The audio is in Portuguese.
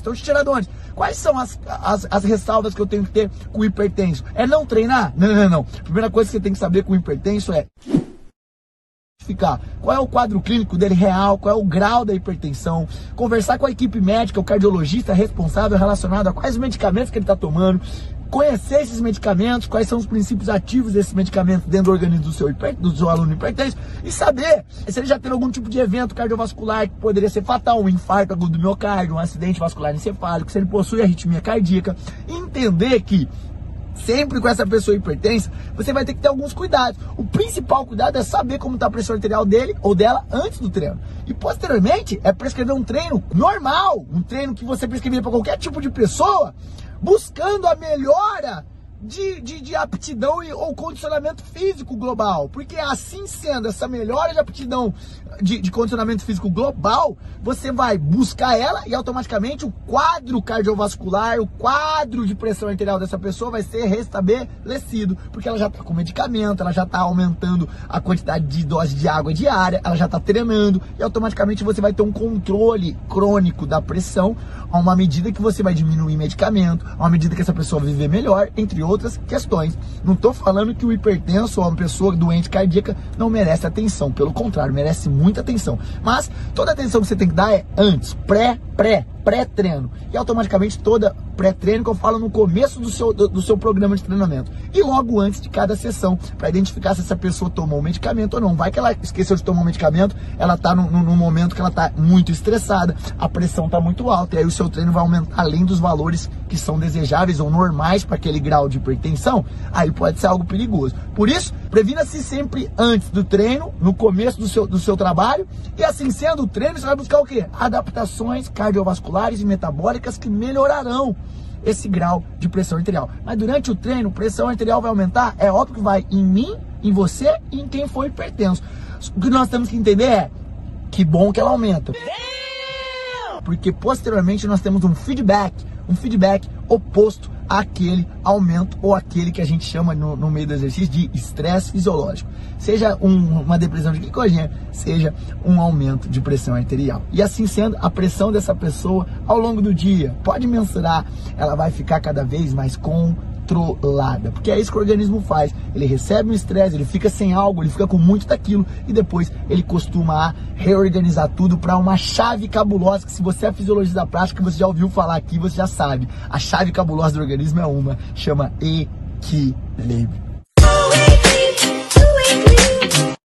Então, tiradores, quais são as, as, as, ressalvas que eu tenho que ter com o hipertenso? É não treinar? Não, não, não. Primeira coisa que você tem que saber com o hipertenso é ficar qual é o quadro clínico dele real, qual é o grau da hipertensão, conversar com a equipe médica, o cardiologista responsável relacionado a quais medicamentos que ele está tomando, conhecer esses medicamentos, quais são os princípios ativos desses medicamentos dentro do organismo do seu, do seu aluno hipertenso e saber se ele já teve algum tipo de evento cardiovascular que poderia ser fatal, um infarto agudo do miocárdio, um acidente vascular encefálico, se ele possui arritmia cardíaca, entender que sempre com essa pessoa hipertensa, você vai ter que ter alguns cuidados. O principal cuidado é saber como está a pressão arterial dele ou dela antes do treino. E posteriormente é prescrever um treino normal, um treino que você prescreveria para qualquer tipo de pessoa, buscando a melhora de, de, de, aptidão ou condicionamento físico global. Porque assim sendo, essa melhora de aptidão de, de, condicionamento físico global, você vai buscar ela e automaticamente o quadro cardiovascular, o quadro de pressão arterial dessa pessoa vai ser restabelecido. Porque ela já está com medicamento, ela já está aumentando a quantidade de dose de água diária, ela já está treinando e automaticamente você vai ter um controle crônico da pressão a uma medida que você vai diminuir medicamento, a uma medida que essa pessoa viver melhor, entre outros outras questões. Não estou falando que o hipertenso ou uma pessoa doente cardíaca não merece atenção, pelo contrário, merece muita atenção. Mas toda atenção que você tem que dar é antes, pré, pré, pré-treino. E automaticamente toda pré-treino que eu falo no começo do seu, do, do, seu programa de treinamento. E logo antes de cada sessão, para identificar se essa pessoa tomou o medicamento ou não. Vai que ela esqueceu de tomar o medicamento, ela está num, momento que ela está muito estressada, a pressão está muito alta, e aí o seu treino vai aumentar além dos valores que são desejáveis ou normais para aquele grau de hipertensão, aí pode ser algo perigoso. Por isso, previna-se sempre antes do treino, no começo do seu, do seu trabalho, e assim sendo o treino, você vai buscar o quê? Adaptações cardiovasculares e metabólicas que melhorarão esse grau de pressão arterial. Mas durante o treino, pressão arterial vai aumentar? É óbvio que vai em mim, em você e em quem for hipertenso. O que nós temos que entender é que bom que ela aumenta. Porque posteriormente nós temos um feedback, um feedback oposto aquele aumento ou aquele que a gente chama no, no meio do exercício de estresse fisiológico. Seja um, uma depressão de glicogênio, seja um aumento de pressão arterial. E assim sendo, a pressão dessa pessoa ao longo do dia, pode mensurar, ela vai ficar cada vez mais com controlada. Porque é isso que o organismo faz. Ele recebe um estresse, ele fica sem algo, ele fica com muito daquilo e depois ele costuma reorganizar tudo para uma chave cabulosa que se você é fisiologista prática, você já ouviu falar aqui, você já sabe. A chave cabulosa do organismo é uma, chama equilíbrio.